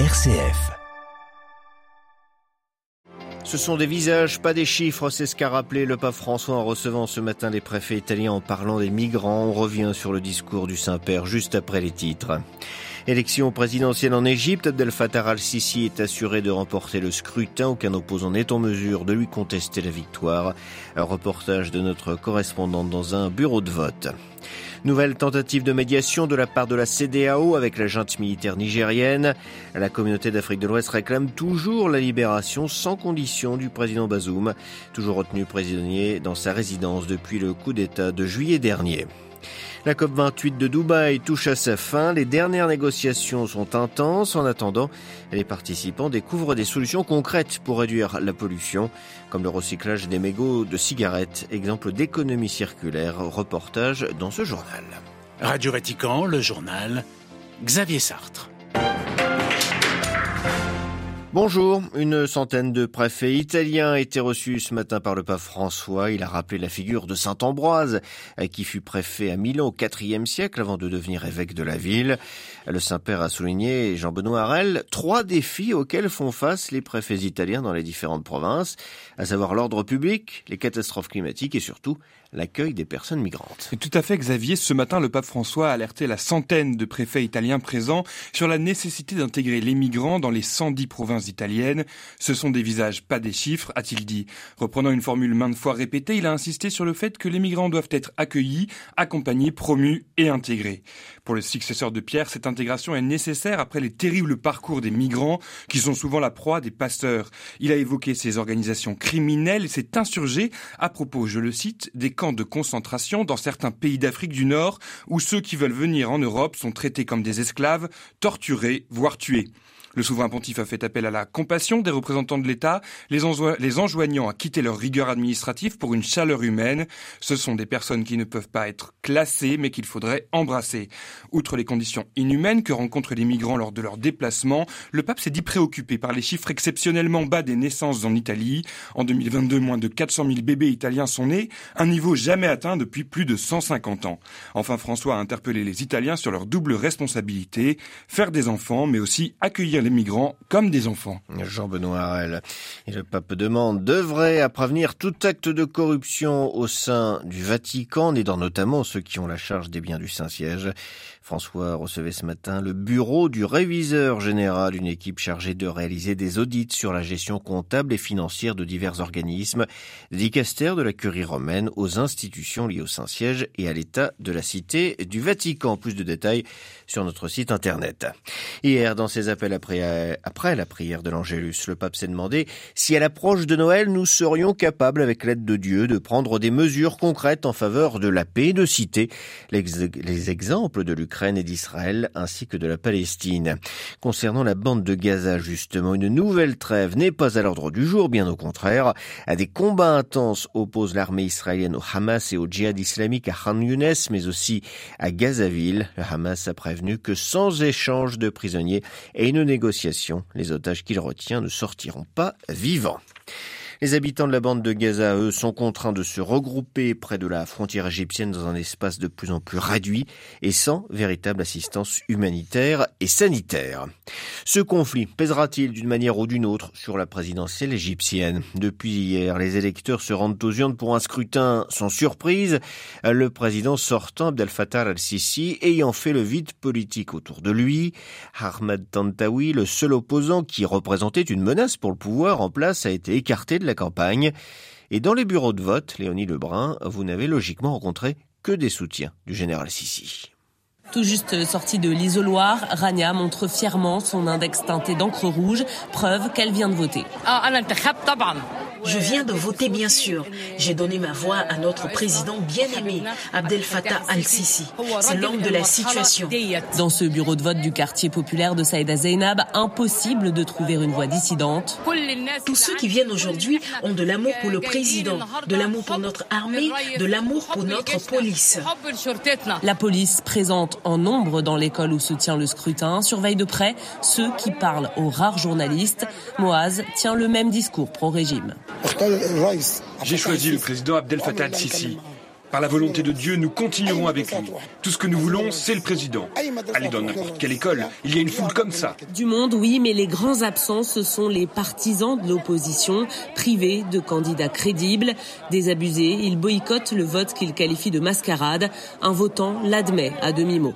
RCF. Ce sont des visages, pas des chiffres, c'est ce qu'a rappelé le pape François en recevant ce matin les préfets italiens en parlant des migrants. On revient sur le discours du Saint-Père juste après les titres. Élection présidentielle en Égypte, Abdel Fattah al-Sisi est assuré de remporter le scrutin. Aucun opposant n'est en mesure de lui contester la victoire. Un reportage de notre correspondante dans un bureau de vote. Nouvelle tentative de médiation de la part de la CDAO avec la junte militaire nigérienne. La communauté d'Afrique de l'Ouest réclame toujours la libération sans condition du président Bazoum, toujours retenu prisonnier dans sa résidence depuis le coup d'État de juillet dernier. La COP28 de Dubaï touche à sa fin. Les dernières négociations sont intenses. En attendant, les participants découvrent des solutions concrètes pour réduire la pollution, comme le recyclage des mégots de cigarettes, exemple d'économie circulaire. Reportage dans ce journal. Radio Vatican, le journal Xavier Sartre. Bonjour, une centaine de préfets italiens été reçus ce matin par le pape François. Il a rappelé la figure de Saint Ambroise, qui fut préfet à Milan au IVe siècle avant de devenir évêque de la ville. Le Saint-Père a souligné, Jean-Benoît Harel, trois défis auxquels font face les préfets italiens dans les différentes provinces, à savoir l'ordre public, les catastrophes climatiques et surtout l'accueil des personnes migrantes. Tout à fait, Xavier. Ce matin, le pape François a alerté la centaine de préfets italiens présents sur la nécessité d'intégrer les migrants dans les 110 provinces italiennes. Ce sont des visages, pas des chiffres, a-t-il dit. Reprenant une formule maintes fois répétée, il a insisté sur le fait que les migrants doivent être accueillis, accompagnés, promus et intégrés. Pour le successeur de Pierre, cette intégration est nécessaire après les terribles parcours des migrants qui sont souvent la proie des passeurs. Il a évoqué ces organisations criminelles et s'est insurgé à propos, je le cite, des camps de concentration dans certains pays d'Afrique du Nord où ceux qui veulent venir en Europe sont traités comme des esclaves, torturés, voire tués. Le souverain pontife a fait appel à la compassion des représentants de l'État, les, enjoignant à quitter leur rigueur administrative pour une chaleur humaine. Ce sont des personnes qui ne peuvent pas être classées, mais qu'il faudrait embrasser. Outre les conditions inhumaines que rencontrent les migrants lors de leur déplacement, le pape s'est dit préoccupé par les chiffres exceptionnellement bas des naissances en Italie. En 2022, moins de 400 000 bébés italiens sont nés, un niveau jamais atteint depuis plus de 150 ans. Enfin, François a interpellé les Italiens sur leur double responsabilité, faire des enfants, mais aussi accueillir les migrants comme des enfants. Jean-Benoît Harel. Et le pape demande d'œuvrer à prévenir tout acte de corruption au sein du Vatican, aidant notamment ceux qui ont la charge des biens du Saint-Siège. François recevait ce matin le bureau du réviseur général, une équipe chargée de réaliser des audits sur la gestion comptable et financière de divers organismes, dicastères de la curie romaine aux institutions liées au Saint-Siège et à l'état de la cité du Vatican. Plus de détails sur notre site internet. Hier, dans ses appels après, après la prière de l'Angélus, le pape s'est demandé si à l'approche de Noël, nous serions capables, avec l'aide de Dieu, de prendre des mesures concrètes en faveur de la paix, de citer les exemples de l'Ukraine et d'Israël ainsi que de la Palestine. Concernant la bande de Gaza, justement, une nouvelle trêve n'est pas à l'ordre du jour, bien au contraire. À des combats intenses opposent l'armée israélienne au Hamas et au djihad islamique à Khan Younes, mais aussi à Gazaville. Le Hamas a prévenu que sans échange de prisonniers et une négociation, les otages qu'il retient ne sortiront pas vivants. Les habitants de la bande de Gaza, eux, sont contraints de se regrouper près de la frontière égyptienne dans un espace de plus en plus réduit et sans véritable assistance humanitaire et sanitaire. Ce conflit pèsera-t-il d'une manière ou d'une autre sur la présidentielle égyptienne? Depuis hier, les électeurs se rendent aux urnes pour un scrutin sans surprise. Le président sortant, Abdel Fattah al-Sisi, ayant fait le vide politique autour de lui. Ahmed Tantawi, le seul opposant qui représentait une menace pour le pouvoir en place, a été écarté de la campagne. Et dans les bureaux de vote, Léonie Lebrun, vous n'avez logiquement rencontré que des soutiens du général Sissi. Tout juste sortie de l'isoloir, Rania montre fièrement son index teinté d'encre rouge, preuve qu'elle vient de voter. Je viens de voter, bien sûr. J'ai donné ma voix à notre président bien-aimé, Abdel Fattah al-Sisi. C'est l'homme de la situation. Dans ce bureau de vote du quartier populaire de Saïda Zeynab, impossible de trouver une voix dissidente. Tous ceux qui viennent aujourd'hui ont de l'amour pour le président, de l'amour pour notre armée, de l'amour pour notre police. La police présente en nombre dans l'école où se tient le scrutin surveille de près ceux qui parlent aux rares journalistes. Moaz tient le même discours pro-régime. J'ai choisi le président Abdel Fattah al-Sisi. Par la volonté de Dieu, nous continuerons avec lui. Tout ce que nous voulons, c'est le président. Allez dans n'importe quelle école, il y a une foule comme ça. Du monde, oui, mais les grands absents, ce sont les partisans de l'opposition, privés de candidats crédibles. Désabusés, ils boycottent le vote qu'ils qualifient de mascarade. Un votant l'admet à demi-mot.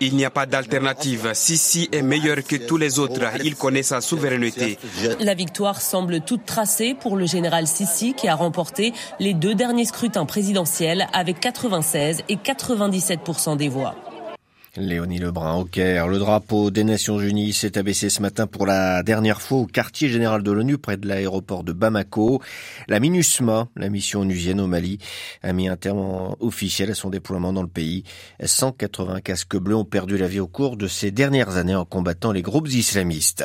Il n'y a pas d'alternative. Sisi est meilleur que tous les autres. Il connaît sa souveraineté. La victoire semble toute tracée pour le général Sisi qui a remporté les deux derniers scrutins présidentiels avec 96 et 97 des voix. Léonie Lebrun au Caire. Le drapeau des Nations Unies s'est abaissé ce matin pour la dernière fois au quartier général de l'ONU près de l'aéroport de Bamako. La MINUSMA, la mission onusienne au Mali, a mis un terme officiel à son déploiement dans le pays. 180 casques bleus ont perdu la vie au cours de ces dernières années en combattant les groupes islamistes.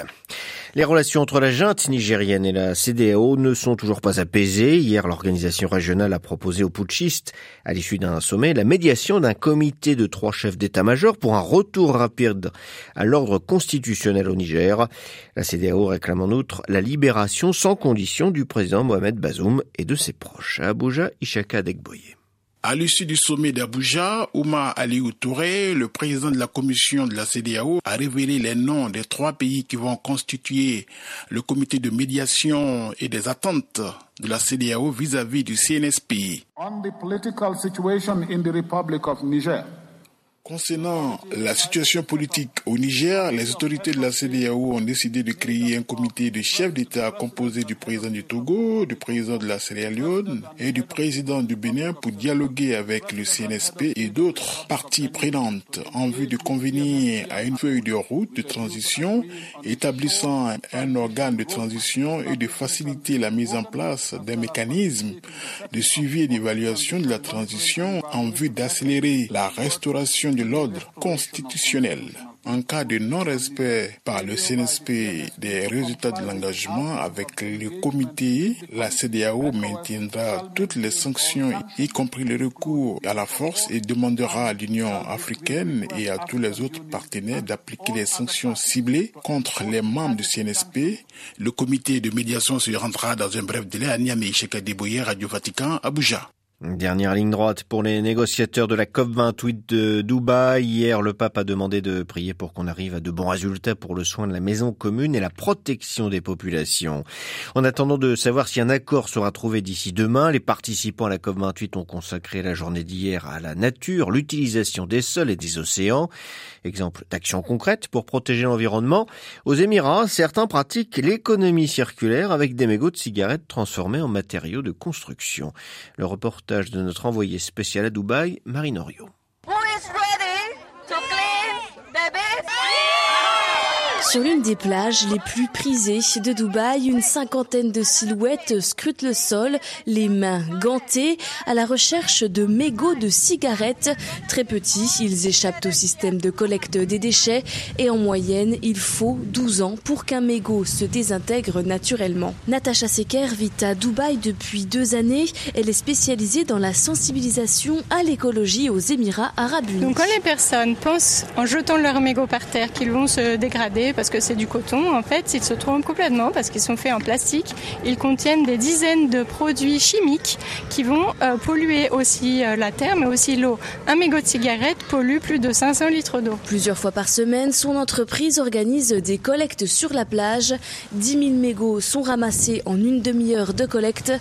Les relations entre la junte nigérienne et la CDAO ne sont toujours pas apaisées. Hier, l'organisation régionale a proposé aux putschistes, à l'issue d'un sommet, la médiation d'un comité de trois chefs d'état-major pour un retour rapide à l'ordre constitutionnel au Niger. La CDAO réclame en outre la libération sans condition du président Mohamed Bazoum et de ses proches. À Abuja, Ishaka Degboye. À l'issue du sommet d'Abuja, Ouma Aliou Touré, le président de la commission de la CDAO, a révélé les noms des trois pays qui vont constituer le comité de médiation et des attentes de la CDAO vis-à-vis du CNSP. On the political situation in the Republic of Niger. Concernant la situation politique au Niger, les autorités de la CDAO ont décidé de créer un comité de chefs d'État composé du président du Togo, du président de la Sierra Leone et du président du Bénin pour dialoguer avec le CNSP et d'autres parties prenantes en vue de convenir à une feuille de route de transition établissant un organe de transition et de faciliter la mise en place d'un mécanisme de suivi et d'évaluation de la transition en vue d'accélérer la restauration de l'ordre constitutionnel. En cas de non-respect par le CNSP des résultats de l'engagement avec le comité, la CDAO maintiendra toutes les sanctions, y compris le recours à la force, et demandera à l'Union africaine et à tous les autres partenaires d'appliquer les sanctions ciblées contre les membres du CNSP. Le comité de médiation se rendra dans un bref délai à Niamey, chez Kadeboye, Radio Vatican, Abuja. Dernière ligne droite pour les négociateurs de la COP28 de Dubaï. Hier, le pape a demandé de prier pour qu'on arrive à de bons résultats pour le soin de la maison commune et la protection des populations. En attendant de savoir si un accord sera trouvé d'ici demain, les participants à la COP28 ont consacré la journée d'hier à la nature, l'utilisation des sols et des océans. Exemple d'action concrète pour protéger l'environnement. Aux Émirats, certains pratiquent l'économie circulaire avec des mégots de cigarettes transformés en matériaux de construction. Le reportage de notre envoyé spécial à Dubaï, Marine Orio. Sur l'une des plages les plus prisées de Dubaï, une cinquantaine de silhouettes scrutent le sol, les mains gantées, à la recherche de mégots de cigarettes. Très petits, ils échappent au système de collecte des déchets et en moyenne, il faut 12 ans pour qu'un mégot se désintègre naturellement. Natacha Seker vit à Dubaï depuis deux années. Elle est spécialisée dans la sensibilisation à l'écologie aux Émirats arabes unis. Donc quand les personnes pensent en jetant leurs mégots par terre qu'ils vont se dégrader que c'est du coton. En fait, ils se trompent complètement parce qu'ils sont faits en plastique. Ils contiennent des dizaines de produits chimiques qui vont euh, polluer aussi euh, la terre, mais aussi l'eau. Un mégot de cigarette pollue plus de 500 litres d'eau. Plusieurs fois par semaine, son entreprise organise des collectes sur la plage. 10 000 mégots sont ramassés en une demi-heure de collecte.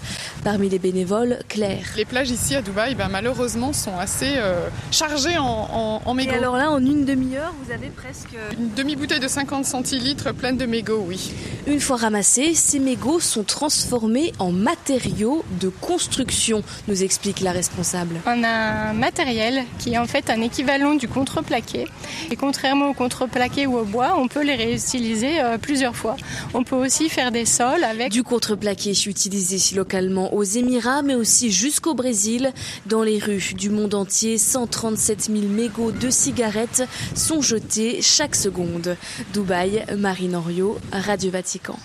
Parmi les bénévoles, Claire. Les plages ici à Dubaï, ben, malheureusement, sont assez euh, chargées en, en, mégots. Et alors là, en une demi-heure, vous avez presque... Une demi-bouteille de 50 centilitres de mégots, oui. Une fois ramassés, ces mégots sont transformés en matériaux de construction, nous explique la responsable. On a un matériel qui est en fait un équivalent du contreplaqué. Et contrairement au contreplaqué ou au bois, on peut les réutiliser euh, plusieurs fois. On peut aussi faire des sols avec... Du contreplaqué utilisé localement aux Émirats, mais aussi jusqu'au Brésil. Dans les rues du monde entier, 137 000 mégots de cigarettes sont jetés chaque seconde. Dubaï, Marine Henriot, Radio Vatican.